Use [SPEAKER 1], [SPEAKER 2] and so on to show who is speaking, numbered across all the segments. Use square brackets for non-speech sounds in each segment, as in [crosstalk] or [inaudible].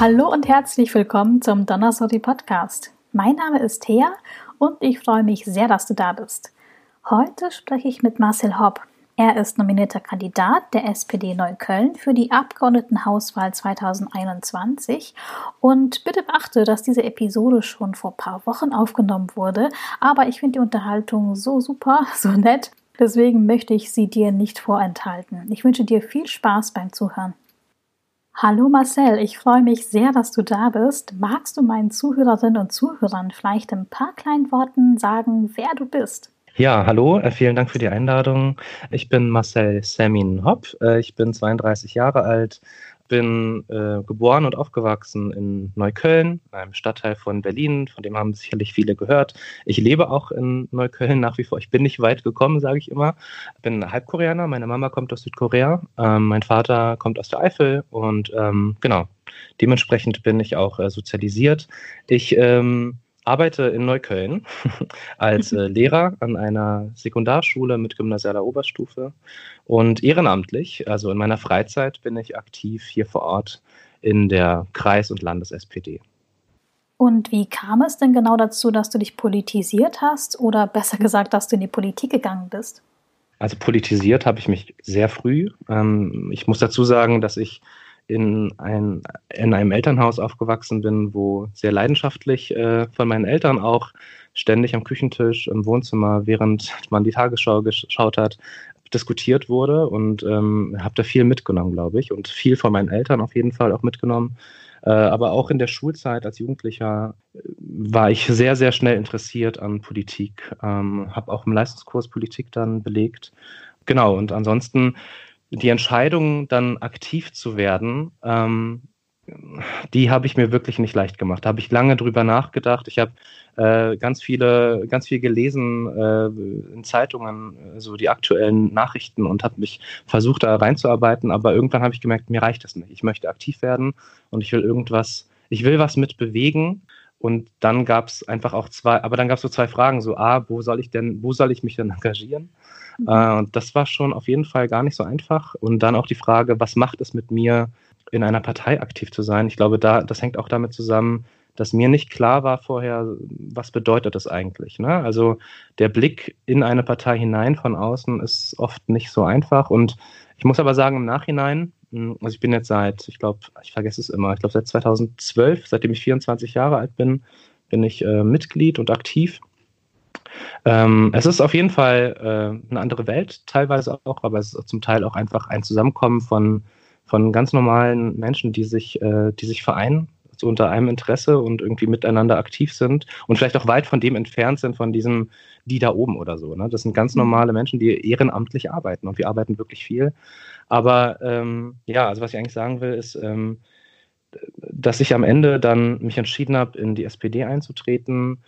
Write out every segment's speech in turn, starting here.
[SPEAKER 1] Hallo und herzlich willkommen zum Donnersorti Podcast. Mein Name ist Thea und ich freue mich sehr, dass du da bist. Heute spreche ich mit Marcel Hopp. Er ist nominierter Kandidat der SPD Neukölln für die Abgeordnetenhauswahl 2021. Und bitte beachte, dass diese Episode schon vor ein paar Wochen aufgenommen wurde. Aber ich finde die Unterhaltung so super, [laughs] so nett. Deswegen möchte ich sie dir nicht vorenthalten. Ich wünsche dir viel Spaß beim Zuhören. Hallo Marcel, ich freue mich sehr, dass du da bist. Magst du meinen Zuhörerinnen und Zuhörern vielleicht ein paar kleinen Worten sagen, wer du bist?
[SPEAKER 2] Ja, hallo, äh, vielen Dank für die Einladung. Ich bin Marcel Samin Hopp, äh, ich bin 32 Jahre alt, bin äh, geboren und aufgewachsen in Neukölln, einem Stadtteil von Berlin, von dem haben sicherlich viele gehört. Ich lebe auch in Neukölln nach wie vor. Ich bin nicht weit gekommen, sage ich immer. Bin Halbkoreaner, meine Mama kommt aus Südkorea, ähm, mein Vater kommt aus der Eifel und ähm, genau, dementsprechend bin ich auch äh, sozialisiert. Ich ähm, arbeite in Neukölln [laughs] als äh, Lehrer an einer Sekundarschule mit gymnasialer Oberstufe und ehrenamtlich, also in meiner Freizeit, bin ich aktiv hier vor Ort in der Kreis- und Landes-SPD.
[SPEAKER 1] Und wie kam es denn genau dazu, dass du dich politisiert hast oder besser gesagt, dass du in die Politik gegangen bist?
[SPEAKER 2] Also politisiert habe ich mich sehr früh. Ähm, ich muss dazu sagen, dass ich in, ein, in einem Elternhaus aufgewachsen bin, wo sehr leidenschaftlich äh, von meinen Eltern auch ständig am Küchentisch, im Wohnzimmer, während man die Tagesschau geschaut hat, diskutiert wurde und ähm, habe da viel mitgenommen, glaube ich, und viel von meinen Eltern auf jeden Fall auch mitgenommen. Äh, aber auch in der Schulzeit als Jugendlicher äh, war ich sehr, sehr schnell interessiert an Politik, ähm, habe auch im Leistungskurs Politik dann belegt. Genau, und ansonsten die Entscheidung, dann aktiv zu werden, ähm, die habe ich mir wirklich nicht leicht gemacht. Da habe ich lange drüber nachgedacht. Ich habe äh, ganz viele, ganz viel gelesen äh, in Zeitungen, äh, so die aktuellen Nachrichten und habe mich versucht, da reinzuarbeiten. Aber irgendwann habe ich gemerkt, mir reicht das nicht. Ich möchte aktiv werden und ich will irgendwas, ich will was mit bewegen. Und dann gab es einfach auch zwei, aber dann gab es so zwei Fragen, so, ah, wo soll ich denn, wo soll ich mich denn engagieren? Äh, und das war schon auf jeden Fall gar nicht so einfach. Und dann auch die Frage, was macht es mit mir, in einer Partei aktiv zu sein? Ich glaube, da, das hängt auch damit zusammen, dass mir nicht klar war vorher, was bedeutet das eigentlich. Ne? Also der Blick in eine Partei hinein von außen ist oft nicht so einfach. Und ich muss aber sagen, im Nachhinein, hm, also ich bin jetzt seit, ich glaube, ich vergesse es immer, ich glaube seit 2012, seitdem ich 24 Jahre alt bin, bin ich äh, Mitglied und aktiv. Ähm, es ist auf jeden Fall äh, eine andere Welt, teilweise auch, aber es ist zum Teil auch einfach ein Zusammenkommen von, von ganz normalen Menschen, die sich, äh, die sich vereinen so unter einem Interesse und irgendwie miteinander aktiv sind und vielleicht auch weit von dem entfernt sind, von diesem, die da oben oder so. Ne? Das sind ganz mhm. normale Menschen, die ehrenamtlich arbeiten und wir arbeiten wirklich viel. Aber ähm, ja, also was ich eigentlich sagen will, ist, ähm, dass ich am Ende dann mich entschieden habe, in die SPD einzutreten.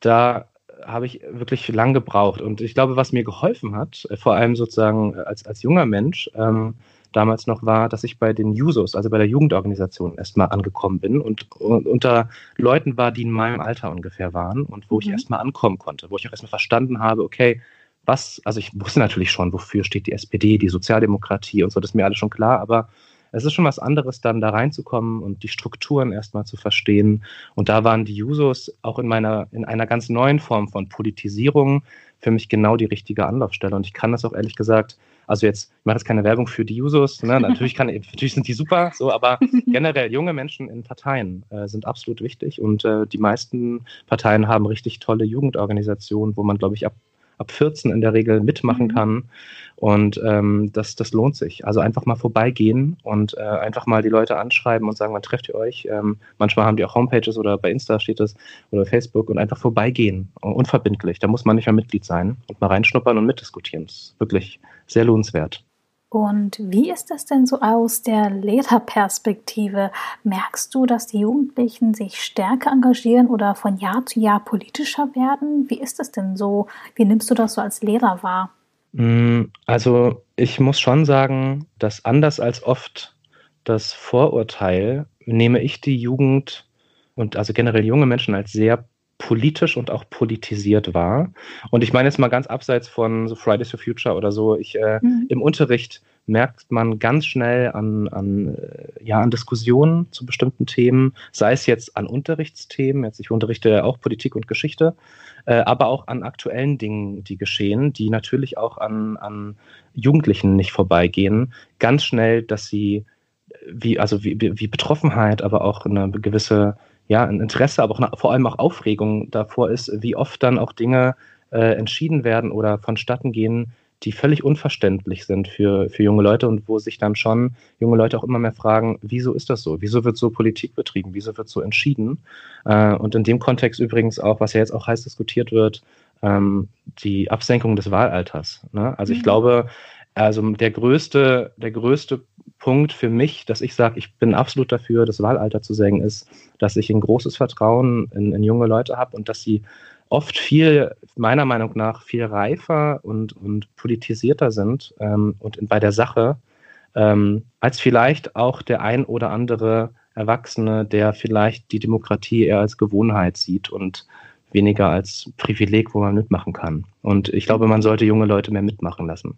[SPEAKER 2] Da habe ich wirklich lang gebraucht. Und ich glaube, was mir geholfen hat, äh, vor allem sozusagen als, als junger Mensch, ähm, damals noch war, dass ich bei den Jusos, also bei der Jugendorganisation, erstmal angekommen bin und, und, unter Leuten war, die in meinem Alter ungefähr waren und wo mhm. ich erstmal ankommen konnte, wo ich auch erstmal verstanden habe, okay, was, also ich wusste natürlich schon, wofür steht die SPD, die Sozialdemokratie und so, das ist mir alles schon klar, aber es ist schon was anderes, dann da reinzukommen und die Strukturen erstmal zu verstehen. Und da waren die Jusos auch in meiner, in einer ganz neuen Form von Politisierung für mich genau die richtige Anlaufstelle. Und ich kann das auch ehrlich gesagt also jetzt, ich mache jetzt keine Werbung für die Jusos, ne? [laughs] natürlich, kann, natürlich sind die super, so, aber [laughs] generell junge Menschen in Parteien äh, sind absolut wichtig und äh, die meisten Parteien haben richtig tolle Jugendorganisationen, wo man, glaube ich, ab ab 14 in der Regel mitmachen mhm. kann. Und ähm, das, das lohnt sich. Also einfach mal vorbeigehen und äh, einfach mal die Leute anschreiben und sagen, wann trefft ihr euch? Ähm, manchmal haben die auch Homepages oder bei Insta steht das oder Facebook und einfach vorbeigehen. Unverbindlich. Da muss man nicht mehr Mitglied sein und mal reinschnuppern und mitdiskutieren. Das ist wirklich sehr lohnenswert.
[SPEAKER 1] Und wie ist das denn so aus der Lehrerperspektive? Merkst du, dass die Jugendlichen sich stärker engagieren oder von Jahr zu Jahr politischer werden? Wie ist das denn so? Wie nimmst du das so als Lehrer wahr?
[SPEAKER 2] Mm, also ich muss schon sagen, dass anders als oft das Vorurteil nehme ich die Jugend und also generell junge Menschen als sehr politisch und auch politisiert war. Und ich meine jetzt mal ganz abseits von so Fridays for Future oder so, ich äh, mhm. im Unterricht merkt man ganz schnell an, an, äh, ja, an Diskussionen zu bestimmten Themen, sei es jetzt an Unterrichtsthemen, jetzt ich unterrichte auch Politik und Geschichte, äh, aber auch an aktuellen Dingen, die geschehen, die natürlich auch an, an Jugendlichen nicht vorbeigehen, ganz schnell, dass sie wie, also wie, wie Betroffenheit, aber auch eine gewisse, ja, ein Interesse, aber auch vor allem auch Aufregung davor ist, wie oft dann auch Dinge äh, entschieden werden oder vonstatten gehen, die völlig unverständlich sind für, für junge Leute und wo sich dann schon junge Leute auch immer mehr fragen, wieso ist das so? Wieso wird so Politik betrieben? Wieso wird so entschieden? Äh, und in dem Kontext übrigens auch, was ja jetzt auch heiß diskutiert wird, ähm, die Absenkung des Wahlalters. Ne? Also ich mhm. glaube, also der größte, der größte Punkt für mich, dass ich sage, ich bin absolut dafür, das Wahlalter zu senken, ist, dass ich ein großes Vertrauen in, in junge Leute habe und dass sie oft viel, meiner Meinung nach, viel reifer und, und politisierter sind ähm, und bei der Sache, ähm, als vielleicht auch der ein oder andere Erwachsene, der vielleicht die Demokratie eher als Gewohnheit sieht und weniger als Privileg, wo man mitmachen kann. Und ich glaube, man sollte junge Leute mehr mitmachen lassen.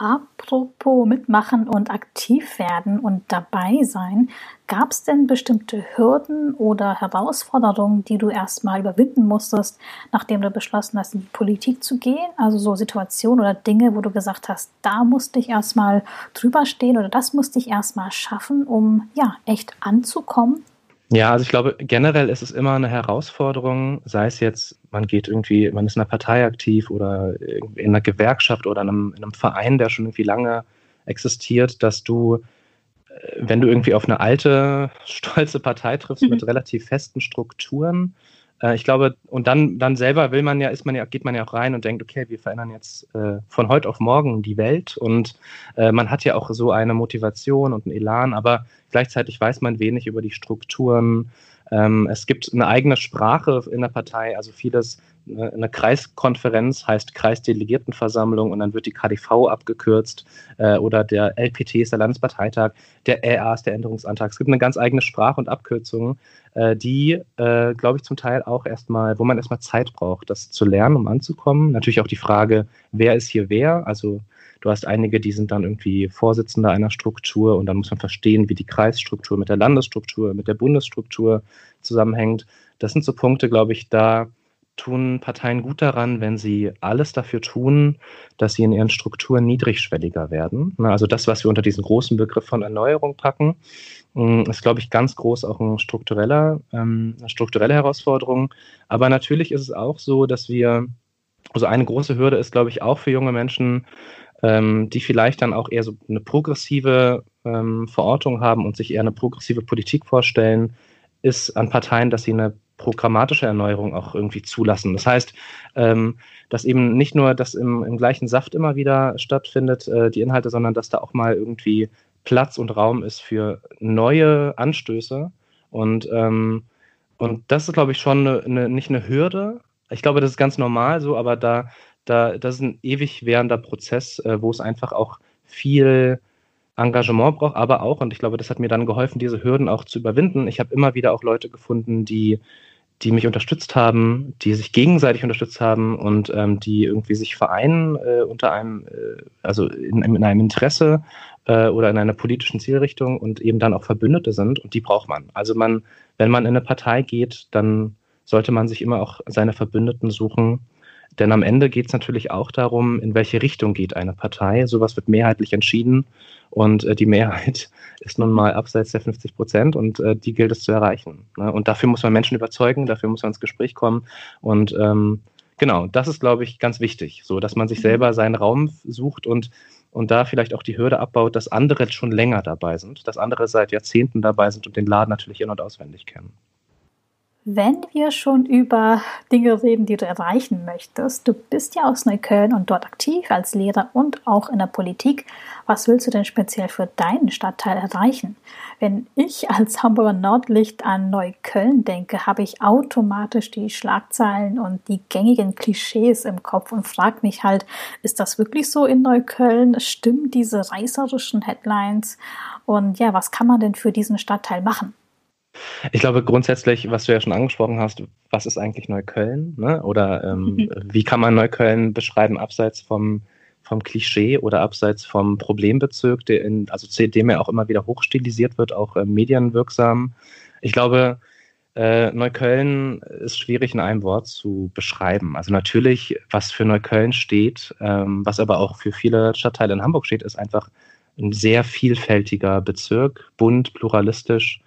[SPEAKER 1] Apropos mitmachen und aktiv werden und dabei sein, gab es denn bestimmte Hürden oder Herausforderungen, die du erstmal überwinden musstest, nachdem du beschlossen hast, in die Politik zu gehen? Also so Situationen oder Dinge, wo du gesagt hast, da musste ich erstmal drüber stehen oder das musste ich erstmal schaffen, um ja echt anzukommen?
[SPEAKER 2] Ja, also ich glaube, generell ist es immer eine Herausforderung, sei es jetzt, man geht irgendwie, man ist in einer Partei aktiv oder in einer Gewerkschaft oder in einem, in einem Verein, der schon irgendwie lange existiert, dass du, äh, wenn du irgendwie auf eine alte, [laughs] stolze Partei triffst mhm. mit relativ festen Strukturen, äh, ich glaube, und dann, dann selber will man ja, ist man ja, geht man ja auch rein und denkt, okay, wir verändern jetzt äh, von heute auf morgen die Welt und äh, man hat ja auch so eine Motivation und einen Elan, aber gleichzeitig weiß man wenig über die Strukturen. Ähm, es gibt eine eigene Sprache in der Partei, also vieles eine Kreiskonferenz heißt Kreisdelegiertenversammlung und dann wird die KDV abgekürzt äh, oder der LPT ist der Landesparteitag, der RA ist der Änderungsantrag. Es gibt eine ganz eigene Sprache und Abkürzungen, äh, die, äh, glaube ich, zum Teil auch erstmal, wo man erstmal Zeit braucht, das zu lernen, um anzukommen. Natürlich auch die Frage, wer ist hier wer? Also du hast einige, die sind dann irgendwie Vorsitzender einer Struktur und dann muss man verstehen, wie die Kreisstruktur mit der Landesstruktur, mit der Bundesstruktur zusammenhängt. Das sind so Punkte, glaube ich, da tun Parteien gut daran, wenn sie alles dafür tun, dass sie in ihren Strukturen niedrigschwelliger werden. Also das, was wir unter diesen großen Begriff von Erneuerung packen, mm, ist, glaube ich, ganz groß auch ein struktureller, ähm, eine strukturelle Herausforderung. Aber natürlich ist es auch so, dass wir, also eine große Hürde ist, glaube ich, auch für junge Menschen, ähm, die vielleicht dann auch eher so eine progressive ähm, Verortung haben und sich eher eine progressive Politik vorstellen, ist an Parteien, dass sie eine programmatische Erneuerung auch irgendwie zulassen. Das heißt, ähm, dass eben nicht nur das im, im gleichen Saft immer wieder stattfindet, äh, die Inhalte, sondern dass da auch mal irgendwie Platz und Raum ist für neue Anstöße. Und, ähm, und das ist, glaube ich, schon eine, eine, nicht eine Hürde. Ich glaube, das ist ganz normal so, aber da, da, das ist ein ewig währender Prozess, äh, wo es einfach auch viel Engagement braucht, aber auch, und ich glaube, das hat mir dann geholfen, diese Hürden auch zu überwinden. Ich habe immer wieder auch Leute gefunden, die die mich unterstützt haben, die sich gegenseitig unterstützt haben und ähm, die irgendwie sich vereinen äh, unter einem, äh, also in, in, einem Interesse äh, oder in einer politischen Zielrichtung und eben dann auch Verbündete sind und die braucht man. Also man, wenn man in eine Partei geht, dann sollte man sich immer auch seine Verbündeten suchen, denn am Ende geht es natürlich auch darum, in welche Richtung geht eine Partei. Sowas wird mehrheitlich entschieden und äh, die Mehrheit [laughs] ist nun mal abseits der 50 Prozent und äh, die gilt es zu erreichen. Ne? Und dafür muss man Menschen überzeugen, dafür muss man ins Gespräch kommen. Und ähm, genau, das ist, glaube ich, ganz wichtig, so dass man sich selber seinen Raum sucht und und da vielleicht auch die Hürde abbaut, dass andere schon länger dabei sind, dass andere seit Jahrzehnten dabei sind und den Laden natürlich in- und auswendig kennen.
[SPEAKER 1] Wenn wir schon über Dinge reden, die du erreichen möchtest, du bist ja aus Neukölln und dort aktiv als Lehrer und auch in der Politik. Was willst du denn speziell für deinen Stadtteil erreichen? Wenn ich als Hamburger Nordlicht an Neukölln denke, habe ich automatisch die Schlagzeilen und die gängigen Klischees im Kopf und frage mich halt, ist das wirklich so in Neukölln? Stimmen diese reißerischen Headlines? Und ja, was kann man denn für diesen Stadtteil machen?
[SPEAKER 2] Ich glaube grundsätzlich, was du ja schon angesprochen hast, was ist eigentlich Neukölln? Ne? Oder ähm, mhm. wie kann man Neukölln beschreiben, abseits vom vom Klischee oder abseits vom Problembezirk, der in, also dem er auch immer wieder hochstilisiert wird, auch äh, medienwirksam. Ich glaube, äh, Neukölln ist schwierig in einem Wort zu beschreiben. Also natürlich, was für Neukölln steht, ähm, was aber auch für viele Stadtteile in Hamburg steht, ist einfach ein sehr vielfältiger Bezirk, bunt, pluralistisch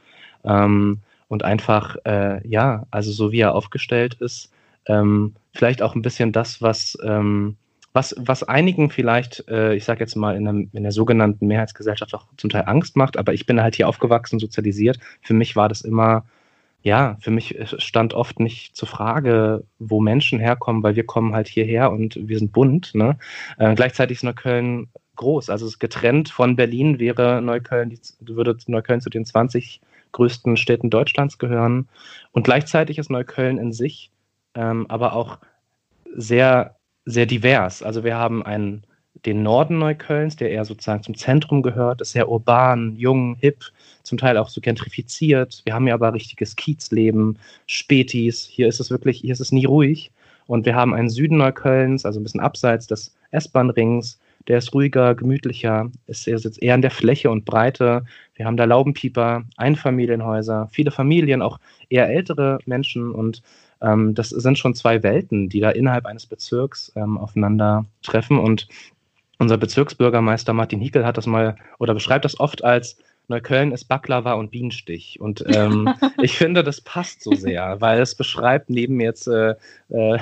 [SPEAKER 2] ähm, und einfach, äh, ja, also so wie er aufgestellt ist, ähm, vielleicht auch ein bisschen das, was, ähm, was, was einigen vielleicht, äh, ich sage jetzt mal, in der, in der sogenannten Mehrheitsgesellschaft auch zum Teil Angst macht, aber ich bin halt hier aufgewachsen, sozialisiert. Für mich war das immer ja, für mich stand oft nicht zur Frage, wo Menschen herkommen, weil wir kommen halt hierher und wir sind bunt. Ne? Äh, gleichzeitig ist Neukölln groß. Also getrennt von Berlin wäre Neukölln, die, würde Neukölln zu den 20 größten Städten Deutschlands gehören. Und gleichzeitig ist Neukölln in sich ähm, aber auch sehr, sehr divers. Also wir haben einen den Norden Neuköllns, der eher sozusagen zum Zentrum gehört, ist sehr urban, jung, hip, zum Teil auch so gentrifiziert. Wir haben ja aber richtiges Kiezleben, Spätis. Hier ist es wirklich, hier ist es nie ruhig. Und wir haben einen Süden Neuköllns, also ein bisschen abseits des S-Bahn-Rings. Der ist ruhiger, gemütlicher, ist jetzt eher in der Fläche und Breite. Wir haben da Laubenpieper, Einfamilienhäuser, viele Familien, auch eher ältere Menschen. Und ähm, das sind schon zwei Welten, die da innerhalb eines Bezirks ähm, aufeinander. Und unser Bezirksbürgermeister Martin Hickel hat das mal oder beschreibt das oft als Neukölln ist Baklava und Bienenstich. Und ähm, [laughs] ich finde, das passt so sehr, weil es beschreibt neben jetzt äh, äh,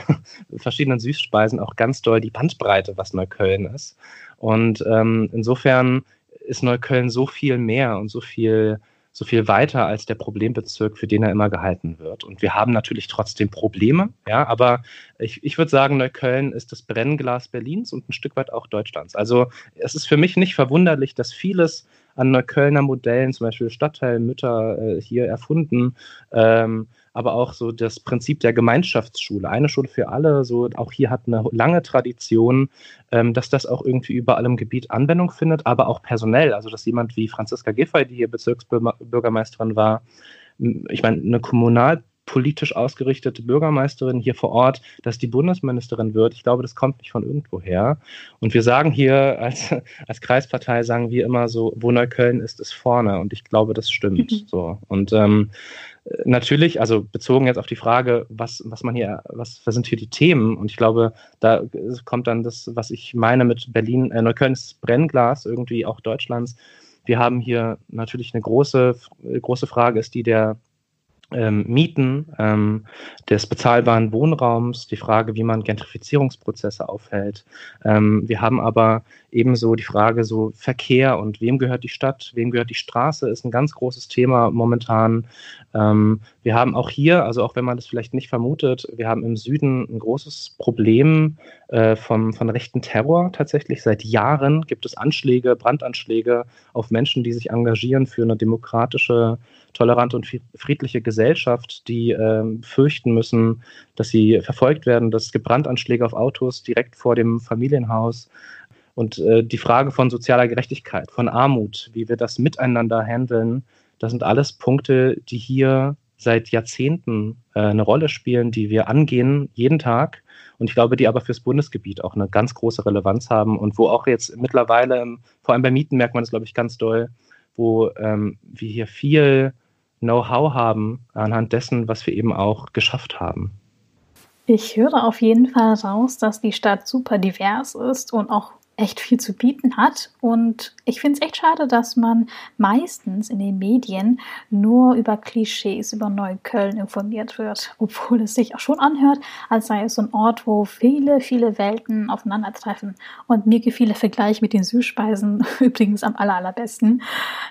[SPEAKER 2] verschiedenen Süßspeisen auch ganz doll die Bandbreite, was Neukölln ist. Und ähm, insofern ist Neukölln so viel mehr und so viel so viel weiter als der Problembezirk, für den er immer gehalten wird. Und wir haben natürlich trotzdem Probleme, ja, aber ich, ich würde sagen, Neukölln ist das Brennglas Berlins und ein Stück weit auch Deutschlands. Also es ist für mich nicht verwunderlich, dass vieles an Neuköllner Modellen, zum Beispiel Stadtteilmütter äh, hier erfunden, ähm, aber auch so das Prinzip der Gemeinschaftsschule, eine Schule für alle, so auch hier hat eine lange Tradition, ähm, dass das auch irgendwie überall im Gebiet Anwendung findet, aber auch personell, also dass jemand wie Franziska Giffey, die hier Bezirksbürgermeisterin war, ich meine, eine Kommunal politisch ausgerichtete Bürgermeisterin hier vor Ort, dass die Bundesministerin wird. Ich glaube, das kommt nicht von irgendwoher. Und wir sagen hier als, [laughs] als Kreispartei, sagen wir immer so, wo Neukölln ist, ist vorne. Und ich glaube, das stimmt. Mhm. [laughs] So. Und ähm, natürlich, also bezogen jetzt auf die Frage, was, was man hier, was, was sind hier die Themen? Und ich glaube, da kommt dann das, was ich meine mit Berlin, äh, Neuköllns Brennglas irgendwie auch Deutschlands. Wir haben hier natürlich eine große, große Frage, ist die der ähm, Mieten, ähm, des bezahlbaren Wohnraums, die Frage, wie man Gentrifizierungsprozesse aufhält. Ähm, wir haben aber ebenso die Frage so Verkehr und wem gehört die Stadt, wem gehört die Straße, ist ein ganz großes Thema momentan. Ähm, wir haben auch hier, also auch wenn man das vielleicht nicht vermutet, wir haben im Süden ein großes Problem äh, vom, von rechten Terror tatsächlich. Seit Jahren gibt es Anschläge, Brandanschläge auf Menschen, die sich engagieren für eine demokratische tolerante und friedliche Gesellschaft, die ähm, fürchten müssen, dass sie verfolgt werden. Es gibt Brandanschläge auf Autos direkt vor dem Familienhaus. Und äh, die Frage von sozialer Gerechtigkeit, von Armut, wie wir das miteinander handeln, das sind alles Punkte, die hier seit Jahrzehnten äh, eine Rolle spielen, die wir angehen, jeden Tag. Und ich glaube, die aber fürs Bundesgebiet auch eine ganz große Relevanz haben und wo auch jetzt mittlerweile, vor allem bei Mieten merkt man das, glaube ich, ganz doll, wo ähm, wir hier viel Know-how haben anhand dessen, was wir eben auch geschafft haben.
[SPEAKER 1] Ich höre auf jeden Fall raus, dass die Stadt super divers ist und auch echt viel zu bieten hat. Und ich finde es echt schade, dass man meistens in den Medien nur über Klischees über Neukölln informiert wird, obwohl es sich auch schon anhört, als sei es so ein Ort, wo viele, viele Welten aufeinandertreffen. Und mir gefiel der Vergleich mit den Süßspeisen [laughs] übrigens am aller, allerbesten.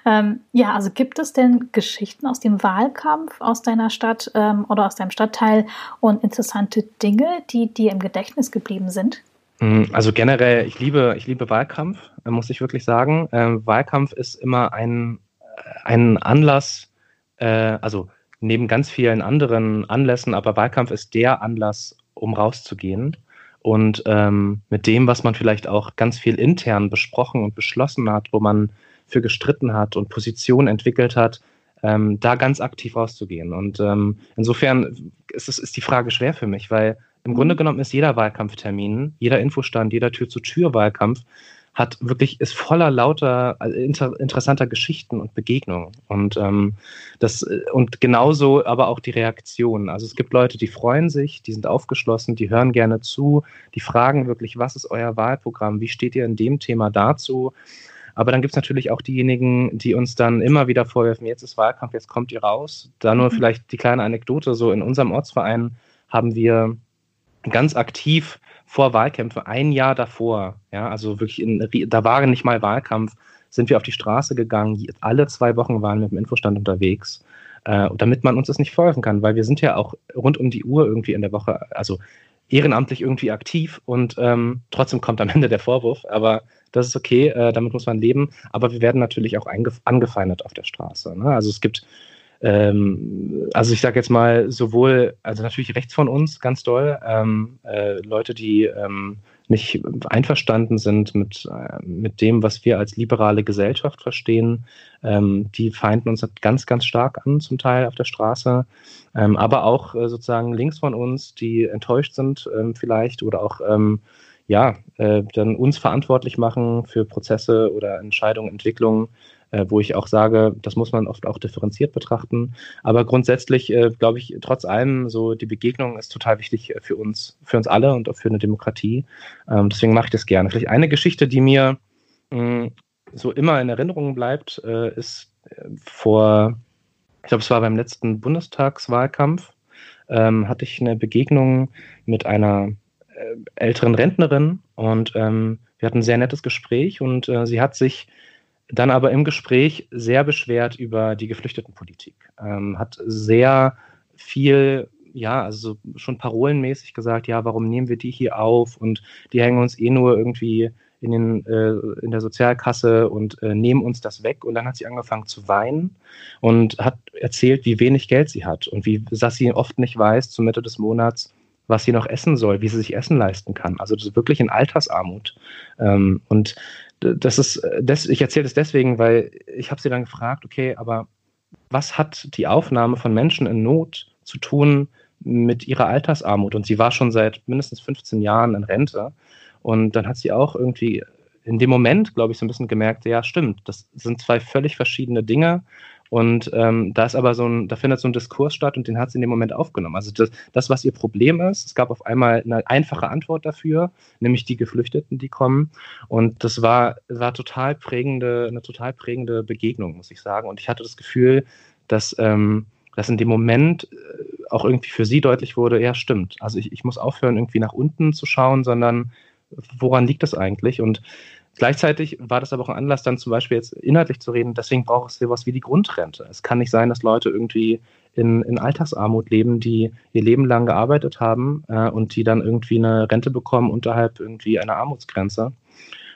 [SPEAKER 1] Ähm, ja, also gibt es denn Geschichten aus dem Wahlkampf aus deiner Stadt ähm, oder aus deinem Stadtteil und interessante Dinge, die dir im Gedächtnis geblieben sind?
[SPEAKER 2] Mm, also generell, ich liebe, ich liebe Wahlkampf, äh, muss ich wirklich sagen. Ähm, Wahlkampf ist immer ein, äh, ein Anlass, äh, also neben ganz vielen anderen Anlässen, aber Wahlkampf ist der Anlass, um rauszugehen und ähm, mit dem, was man vielleicht auch ganz viel intern besprochen und beschlossen hat, wo man für gestritten hat und Positionen entwickelt hat, ähm, da ganz aktiv rauszugehen. Und ähm, insofern ist, ist die Frage schwer für mich, weil Im Grunde genommen ist jeder Wahlkampftermin, jeder Infostand, jeder Tür-zu-Tür-Wahlkampf hat wirklich, ist voller lauter also inter, interessanter Geschichten und Begegnungen. Und ähm, das, und genauso aber auch die Reaktionen. Also es gibt Leute, die freuen sich, die sind aufgeschlossen, die hören gerne zu, die fragen wirklich, was ist euer Wahlprogramm, wie steht ihr in dem Thema dazu? Aber dann gibt es natürlich auch diejenigen, die uns dann immer wieder vorwerfen, jetzt ist Wahlkampf, jetzt kommt ihr raus. Da nur mhm. vielleicht die kleine Anekdote, so in unserem Ortsverein haben wir ganz aktiv vor Wahlkämpfe, ein Jahr davor, ja, also wirklich, in, da war nicht mal Wahlkampf, sind wir auf die Straße gegangen, alle zwei Wochen waren wir mit dem Infostand unterwegs, äh, damit man uns das nicht vorwerfen kann, weil wir sind ja auch rund um die Uhr irgendwie in der Woche, also ehrenamtlich irgendwie aktiv und ähm, trotzdem kommt am Ende der Vorwurf, aber das ist okay, äh, damit muss man leben, aber wir werden natürlich auch angefeindet auf der Straße. Ne? Also es gibt ähm, also ich sage jetzt mal sowohl, also natürlich rechts von uns ganz doll, ähm, äh, Leute, die ähm, nicht einverstanden sind mit, äh, mit dem, was wir als liberale Gesellschaft verstehen, ähm, die feinden uns ganz, ganz stark an, zum Teil auf der Straße, ähm, aber auch äh, sozusagen links von uns, die enttäuscht sind ähm, vielleicht oder auch ja, äh, dann uns verantwortlich machen für Prozesse oder Entscheidungen, Entwicklungen, äh, wo ich auch sage, das muss man oft auch differenziert betrachten. Aber grundsätzlich äh, glaube ich, trotz allem, so die Begegnung ist total wichtig für uns, für uns alle und auch für eine Demokratie. Ähm, deswegen mache ich das gerne. Vielleicht eine Geschichte, die mir mh, mm, so immer in Erinnerung bleibt, äh, ist äh, vor, ich glaube, es war beim letzten Bundestagswahlkampf, ähm, hatte ich eine Begegnung mit einer äh, älteren Rentnerin und ähm, wir hatten ein sehr nettes Gespräch und äh, sie hat sich dann aber im Gespräch sehr beschwert über die Geflüchtetenpolitik. Ähm, hat sehr viel, ja, also schon parolenmäßig gesagt, ja, warum nehmen wir die hier auf und die hängen uns eh nur irgendwie in, den, äh, in der Sozialkasse und äh, nehmen uns das weg. Und dann hat sie angefangen zu weinen und hat erzählt, wie wenig Geld sie hat und wie, dass sie oft nicht weiß, zur Mitte des Monats, was sie noch essen soll, wie sie sich Essen leisten kann. Also das ist wirklich in Altersarmut. Ähm, und das ist, das, ich erzähle das deswegen, weil ich habe sie dann gefragt, okay, aber was hat die Aufnahme von Menschen in Not zu tun mit ihrer Altersarmut? Und sie war schon seit mindestens 15 Jahren in Rente. Und dann hat sie auch irgendwie in dem Moment, glaube ich, so ein bisschen gemerkt, ja, stimmt, das sind zwei völlig verschiedene Dinge. Und ähm, da ist aber so ein, da findet so ein Diskurs statt und den hat sie in dem Moment aufgenommen. Also das, das, was ihr Problem ist, es gab auf einmal eine einfache Antwort dafür, nämlich die Geflüchteten, die kommen. Und das war, war total prägende, eine total prägende Begegnung, muss ich sagen. Und ich hatte das Gefühl, dass, ähm, dass in dem Moment äh, auch irgendwie für sie deutlich wurde, ja, stimmt. Also ich, ich muss aufhören, irgendwie nach unten zu schauen, sondern woran liegt das eigentlich? Und Gleichzeitig war das aber auch ein Anlass, dann zum Beispiel jetzt inhaltlich zu reden, deswegen braucht es sowas wie die Grundrente. Es kann nicht sein, dass Leute irgendwie in, in Alltagsarmut leben, die ihr Leben lang gearbeitet haben äh, und die dann irgendwie eine Rente bekommen unterhalb irgendwie einer Armutsgrenze.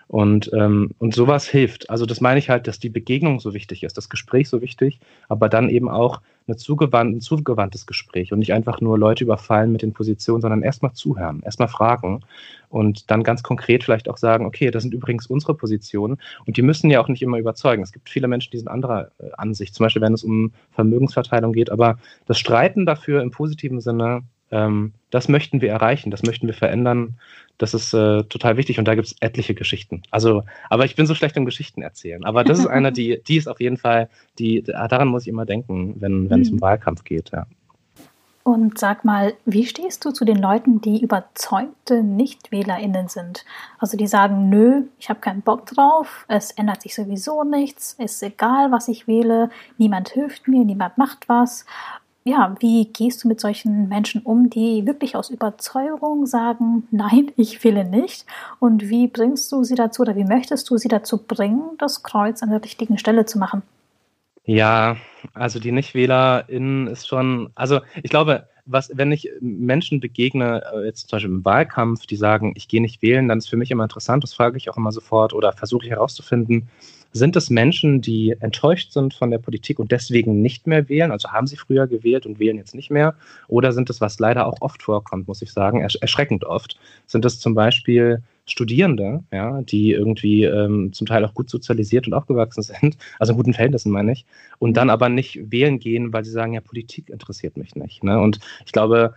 [SPEAKER 2] Und, ähm, und sowas hilft. Also das meine ich halt, dass die Begegnung so wichtig ist, das Gespräch so wichtig, aber dann eben auch eine zugewandt, ein zugewandtes Gespräch und nicht einfach nur Leute überfallen mit den Positionen, sondern erstmal zuhören, erstmal fragen und dann ganz konkret vielleicht auch sagen, okay, das sind übrigens unsere Positionen und die müssen ja auch nicht immer überzeugen. Es gibt viele Menschen, die sind anderer äh, Ansicht, zum Beispiel wenn es um Vermögensverteilung geht, aber das Streiten dafür im positiven Sinne ähm, das möchten wir erreichen, das möchten wir verändern. Das ist äh, total wichtig und da gibt es etliche Geschichten. Also, aber ich bin so schlecht im Geschichten erzählen. Aber das ist eine, die, die ist auf jeden Fall, die, daran muss ich immer denken, wenn, es um mhm. Wahlkampf geht, ja.
[SPEAKER 1] Und sag mal, wie stehst du zu den Leuten, die überzeugte NichtwählerInnen sind? Also die sagen, nö, ich habe keinen Bock drauf, es ändert sich sowieso nichts, ist egal, was ich wähle, niemand hilft mir, niemand macht was ja, wie gehst du mit solchen Menschen um, die wirklich aus Überzeugung sagen, [laughs] nein, ich will nicht? Und wie bringst du sie dazu oder wie möchtest du sie dazu bringen, das Kreuz an der richtigen Stelle zu machen?
[SPEAKER 2] Ja, also die NichtwählerInnen ist schon, also ich glaube, was, wenn ich Menschen begegne, äh, jetzt zum Beispiel im Wahlkampf, die sagen, ich gehe nicht wählen, dann ist für mich immer interessant, das frage ich auch immer sofort oder versuche ich herauszufinden, sind es Menschen, die enttäuscht sind von der Politik und deswegen nicht mehr wählen? Also haben sie früher gewählt und wählen jetzt nicht mehr? Oder sind es, was leider auch oft vorkommt, muss ich sagen, ersch erschreckend oft, sind es zum Beispiel Studierende, ja, die irgendwie ähm, zum Teil auch gut sozialisiert und aufgewachsen [laughs] sind, also in guten Verhältnissen meine ich, und dann aber nicht wählen gehen, weil sie sagen, ja, Politik interessiert mich nicht. Ne? Und ich glaube,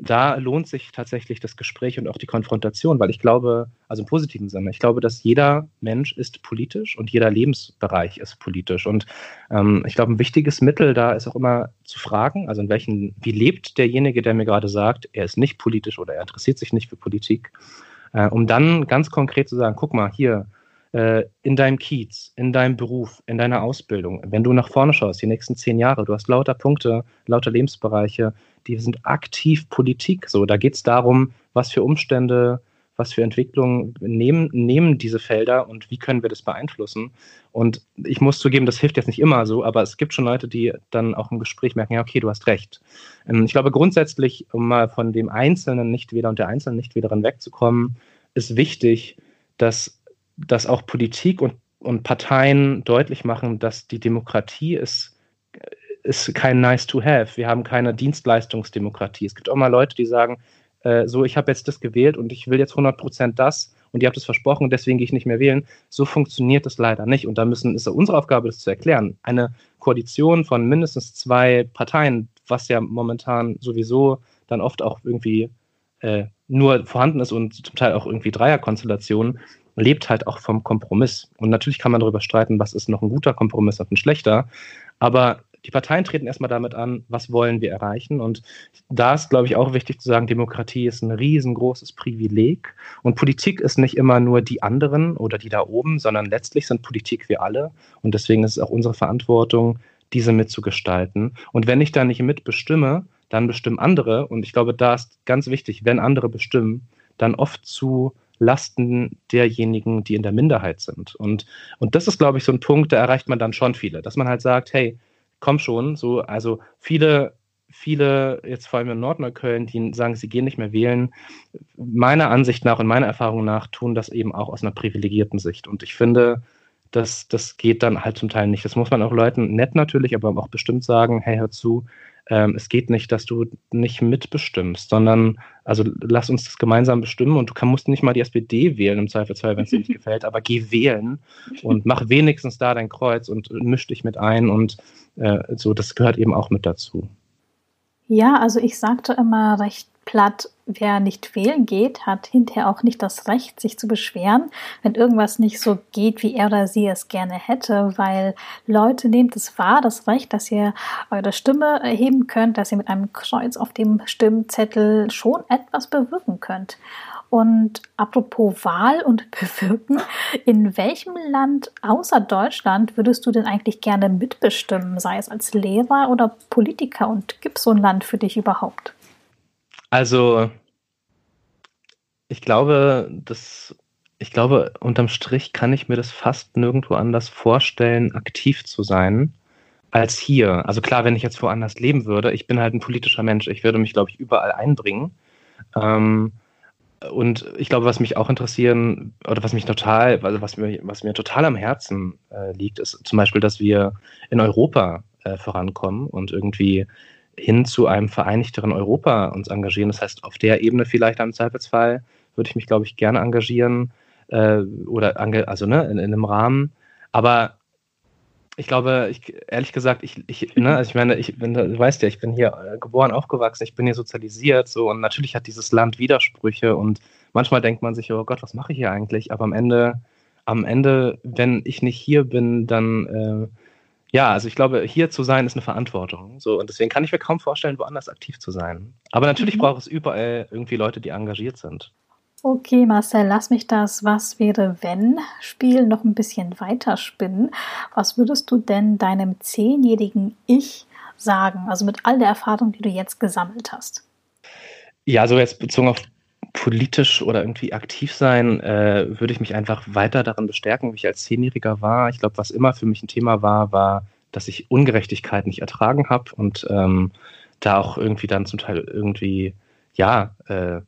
[SPEAKER 2] da lohnt sich tatsächlich das Gespräch und auch die Konfrontation, weil ich glaube, also im positiven Sinne, ich glaube, dass jeder Mensch ist politisch und jeder Lebensbereich ist politisch. Und ähm, ich glaube, ein wichtiges Mittel da ist auch immer zu fragen, also in welchen, wie lebt derjenige, der mir gerade sagt, er ist nicht politisch oder er interessiert sich nicht für Politik, äh, um dann ganz konkret zu sagen, guck mal, hier, äh, in deinem Kiez, in deinem Beruf, in deiner Ausbildung, wenn du nach vorne schaust, die nächsten zehn Jahre, du hast lauter Punkte, lauter Lebensbereiche, die sind aktiv Politik. So, da geht es darum, was für Umstände, was für Entwicklungen nehmen, nehmen diese Felder und wie können wir das beeinflussen. Und ich muss zugeben, das hilft jetzt nicht immer so, aber es gibt schon Leute, die dann auch im Gespräch merken, ja, okay, du hast recht. Ähm, ich glaube grundsätzlich, um mal von dem einzelnen Nichtwähler und der einzelnen Nichtwählerin wegzukommen, ist wichtig, dass dass auch Politik und, und Parteien deutlich machen, dass die Demokratie ist, ist kein nice to have. Wir haben keine Dienstleistungsdemokratie. Es gibt auch mal Leute, die sagen, äh, so, ich habe jetzt das gewählt und ich will jetzt 100% das und ihr habt es versprochen deswegen gehe ich nicht mehr wählen. So funktioniert das leider nicht. Und da müssen, ist unsere Aufgabe, das zu erklären. Eine Koalition von mindestens zwei Parteien, was ja momentan sowieso dann oft auch irgendwie äh, nur vorhanden ist und zum Teil auch irgendwie Dreierkonstellationen, lebt halt auch vom Kompromiss. Und natürlich kann man darüber streiten, was ist noch ein guter Kompromiss und ein schlechter. Aber die Parteien treten erstmal damit an, was wollen wir erreichen. Und da ist, glaube ich, auch wichtig zu sagen, Demokratie ist ein riesengroßes Privileg. Und Politik ist nicht immer nur die anderen oder die da oben, sondern letztlich sind Politik wir alle. Und deswegen ist es auch unsere Verantwortung, diese mitzugestalten. Und wenn ich da nicht mitbestimme, dann bestimmen andere. Und ich glaube, da ist ganz wichtig, wenn andere bestimmen, dann oft zu Lasten derjenigen, die in der Minderheit sind. Und, und das ist, glaube ich, so ein Punkt, da erreicht man dann schon viele, dass man halt sagt, hey, komm schon, so, also viele, viele, jetzt vor allem in Nordneukölln, die sagen, sie gehen nicht mehr wählen, meiner Ansicht nach und meiner Erfahrung nach tun das eben auch aus einer privilegierten Sicht. Und ich finde, das, das geht dann halt zum Teil nicht. Das muss man auch Leuten nett natürlich, aber auch bestimmt sagen, hey, hör zu, ähm, es geht nicht, dass du nicht mitbestimmst, sondern also lass uns das gemeinsam bestimmen und du kann, musst nicht mal die SPD wählen im Zweifelsfall, wenn es dir nicht [laughs] gefällt, aber geh wählen und mach wenigstens da dein Kreuz und misch dich mit ein und äh, so, das gehört eben auch mit dazu.
[SPEAKER 1] Ja, also ich sagte immer recht platt, wer nicht wählen geht, hat hinterher auch nicht das Recht, sich zu beschweren, wenn irgendwas nicht so geht, wie er oder sie es gerne hätte, weil Leute nehmt es wahr, das Recht, dass ihr eure Stimme erheben könnt, dass ihr mit einem Kreuz auf dem Stimmzettel schon etwas bewirken könnt. Und apropos Wahl und [laughs] Bewirken, in welchem Land außer Deutschland würdest du denn eigentlich gerne mitbestimmen, sei es als Lehrer oder Politiker? Und gibt es so ein Land für dich überhaupt?
[SPEAKER 2] Also, ich glaube, das, ich glaube, unterm Strich kann ich mir das fast nirgendwo anders vorstellen, aktiv zu sein, als hier. Also klar, wenn ich jetzt woanders leben würde, ich bin halt ein politischer Mensch, ich würde mich, glaube ich, überall einbringen. Ähm, und ich glaube, was mich auch interessieren oder was mich total, also was mir, was mir total am Herzen äh, liegt, ist zum Beispiel, dass wir in Europa äh, vorankommen und irgendwie hin zu einem vereinigteren Europa uns engagieren. Das heißt, auf der Ebene vielleicht im Zweifelsfall würde ich mich, glaube ich, gerne engagieren äh, oder also ne, in, in, einem Rahmen. Aber ich glaube, ich, ehrlich gesagt, ich, ich, ne, also ich meine, ich bin, du weißt ja, ich bin hier äh, geboren, aufgewachsen, ich bin hier sozialisiert, so und natürlich hat dieses Land Widersprüche und manchmal denkt man sich, oh Gott, was mache ich hier eigentlich? Aber am Ende, am Ende, wenn ich nicht hier bin, dann äh, ja, also ich glaube, hier zu sein ist eine Verantwortung. So, und deswegen kann ich mir kaum vorstellen, woanders aktiv zu sein. Aber natürlich mhm. braucht es überall irgendwie Leute, die engagiert sind.
[SPEAKER 1] Okay, Marcel, lass mich das Was wäre wenn Spiel noch ein bisschen weiter spinnen. Was würdest du denn deinem zehnjährigen Ich sagen, also mit all der Erfahrung, die du jetzt gesammelt hast?
[SPEAKER 2] Ja, also jetzt bezogen auf politisch oder irgendwie aktiv sein, äh, würde ich mich einfach weiter darin bestärken, wie ich als Zehnjähriger war. Ich glaube, was immer für mich ein Thema war, war, dass ich Ungerechtigkeit nicht ertragen habe und ähm, da auch irgendwie dann zum Teil irgendwie, ja, äh,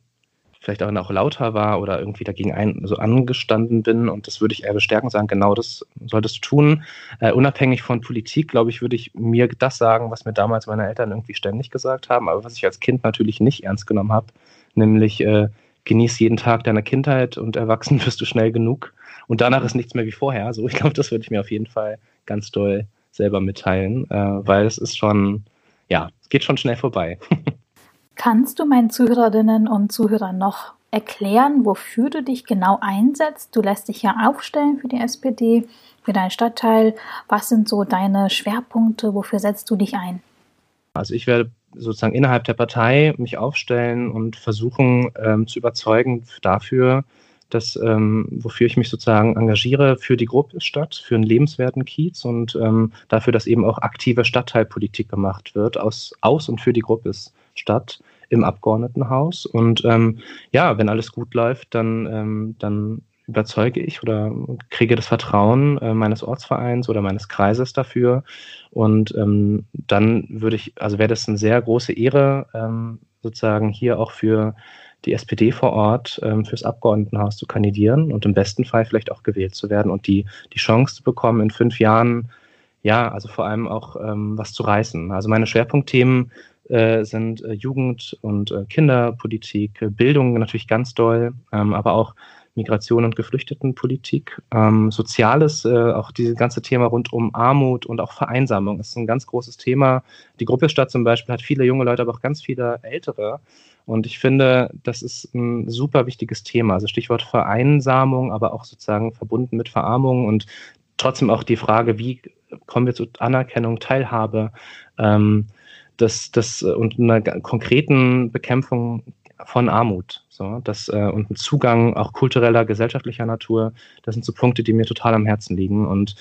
[SPEAKER 2] vielleicht auch noch lauter war oder irgendwie dagegen ein, so angestanden bin. Und das würde ich eher bestärken, sagen, genau das solltest du tun. Äh, unabhängig von Politik, glaube ich, würde ich mir das sagen, was mir damals meine Eltern irgendwie ständig gesagt haben, aber was ich als Kind natürlich nicht ernst genommen habe, nämlich äh, genieß jeden Tag deiner Kindheit und erwachsen [laughs] wirst du schnell genug. Und danach ist nichts mehr wie vorher. So, ich glaube, das würde ich mir auf jeden Fall ganz doll selber mitteilen, äh, weil es ist schon, ja, es geht schon schnell vorbei. [laughs]
[SPEAKER 1] Kannst du meinen Zuhörerinnen und Zuhörern noch erklären, wofür du dich genau einsetzt? Du lässt dich ja aufstellen für die SPD, für deinen Stadtteil. Was sind so deine Schwerpunkte? Wofür setzt du dich ein?
[SPEAKER 2] Also ich werde sozusagen innerhalb der Partei mich aufstellen und versuchen ähm, zu überzeugen dafür, dass ähm, wofür ich mich sozusagen engagiere für die Gruppestadt, für einen lebenswerten Kiez und ähm, dafür, dass eben auch aktive Stadtteilpolitik gemacht wird aus, aus und für die Gruppestadt im Abgeordnetenhaus. Und ähm, ja, wenn alles gut läuft, dann, ähm, dann überzeuge ich oder kriege das Vertrauen äh, meines Ortsvereins oder meines Kreises dafür. Und ähm, dann würde ich, also wäre das eine sehr große Ehre, ähm, sozusagen hier auch für die SPD vor Ort ähm, fürs Abgeordnetenhaus zu kandidieren und im besten Fall vielleicht auch gewählt zu werden und die, die Chance zu bekommen, in fünf Jahren, ja, also vor allem auch ähm, was zu reißen. Also meine Schwerpunktthemen sind äh, Jugend- und äh, Kinderpolitik, Bildung natürlich ganz doll, ähm, aber auch Migration und Geflüchtetenpolitik, ähm, Soziales, äh, auch dieses ganze Thema rund um Armut und auch Vereinsamung ist ein ganz großes Thema. Die Gruppe Stadt zum Beispiel hat viele junge Leute, aber auch ganz viele Ältere. Und ich finde, das ist ein super wichtiges Thema. Also Stichwort Vereinsamung, aber auch sozusagen verbunden mit Verarmung und trotzdem auch die Frage, wie kommen wir zu Anerkennung, Teilhabe, ähm, das, das und einer konkreten Bekämpfung von Armut. So, das, äh, und ein Zugang auch kultureller, gesellschaftlicher Natur, das sind so Punkte, die mir total am Herzen liegen. Und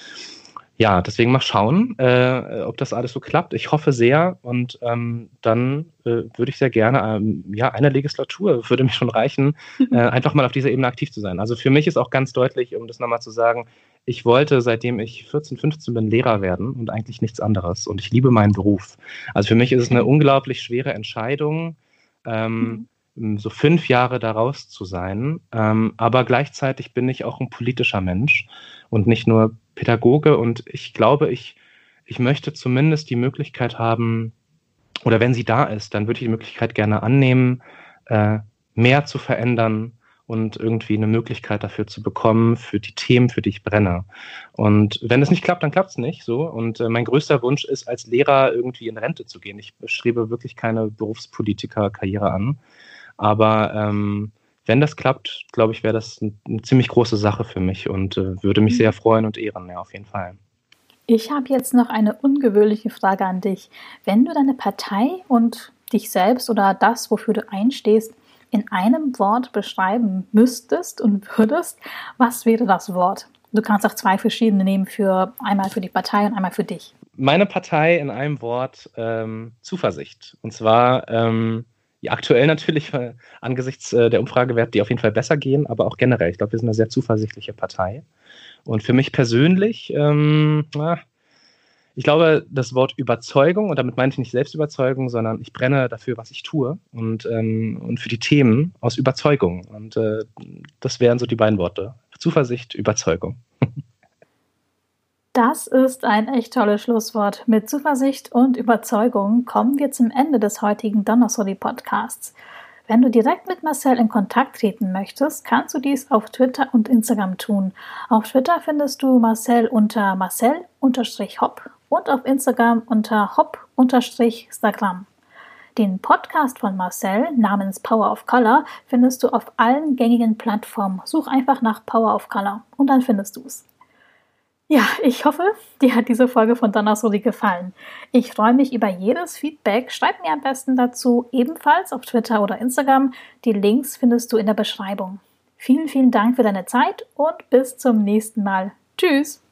[SPEAKER 2] ja, deswegen mal schauen, äh, ob das alles so klappt. Ich hoffe sehr und ähm, dann äh, würde ich sehr gerne, ähm, ja, eine Legislatur würde mich schon reichen, [laughs] äh, einfach mal auf dieser Ebene aktiv zu sein. Also für mich ist auch ganz deutlich, um das nochmal zu sagen, ich wollte, seitdem ich 14, 15 bin, Lehrer werden und eigentlich nichts anderes. Und ich liebe meinen Beruf. Also für mich ist es eine unglaublich schwere Entscheidung. Ähm, mhm so fünf Jahre daraus zu sein. Ähm, aber gleichzeitig bin ich auch ein politischer Mensch und nicht nur Pädagoge. Und ich glaube, ich, ich möchte zumindest die Möglichkeit haben, oder wenn sie da ist, dann würde ich die Möglichkeit gerne annehmen, äh, mehr zu verändern und irgendwie eine Möglichkeit dafür zu bekommen, für die Themen, für die ich brenne. Und wenn es nicht klappt, dann klappt es nicht so. Und äh, mein größter Wunsch ist, als Lehrer irgendwie in Rente zu gehen. Ich strebe wirklich keine Berufspolitiker-Karriere an. Aber ähm, wenn das klappt, glaube ich, wäre das ein, eine ziemlich große Sache für mich und äh, würde mich mhm. sehr freuen und ehren, ja, auf jeden Fall.
[SPEAKER 1] Ich habe jetzt noch eine ungewöhnliche Frage an dich. Wenn du deine Partei und dich selbst oder das, wofür du einstehst, in einem Wort beschreiben müsstest und würdest, was wäre das Wort? Du kannst auch zwei verschiedene nehmen für einmal für die Partei und einmal für dich.
[SPEAKER 2] Meine Partei in einem Wort ähm, Zuversicht. Und zwar ähm, ja, aktuell natürlich äh, angesichts äh, der Umfragewerte, die auf jeden Fall besser gehen, aber auch generell. Ich glaube, wir sind eine sehr zuversichtliche Partei. Und für mich persönlich, ähm, na, ich glaube, das Wort Überzeugung, und damit meine ich nicht Selbstüberzeugung, sondern ich brenne dafür, was ich tue und, ähm, und für die Themen aus Überzeugung. Und äh, das wären so die beiden Worte. Zuversicht, Überzeugung.
[SPEAKER 1] Das ist ein echt tolles Schlusswort. Mit Zuversicht und Überzeugung kommen wir zum Ende des heutigen Donnersoli Podcasts. Wenn du direkt mit Marcel in Kontakt treten möchtest, kannst du dies auf Twitter und Instagram tun. Auf Twitter findest du Marcel unter Marcel-Hopp und auf Instagram unter Hopp-Instagram. Den Podcast von Marcel namens Power of Color findest du auf allen gängigen Plattformen. Such einfach nach Power of Color und dann findest du es. Ja, ich hoffe, dir hat diese Folge von Donnersoli gefallen. Ich freue mich über jedes Feedback. Schreib mir am besten dazu ebenfalls auf Twitter oder Instagram. Die Links findest du in der Beschreibung. Vielen, vielen Dank für deine Zeit und bis zum nächsten Mal. Tschüss!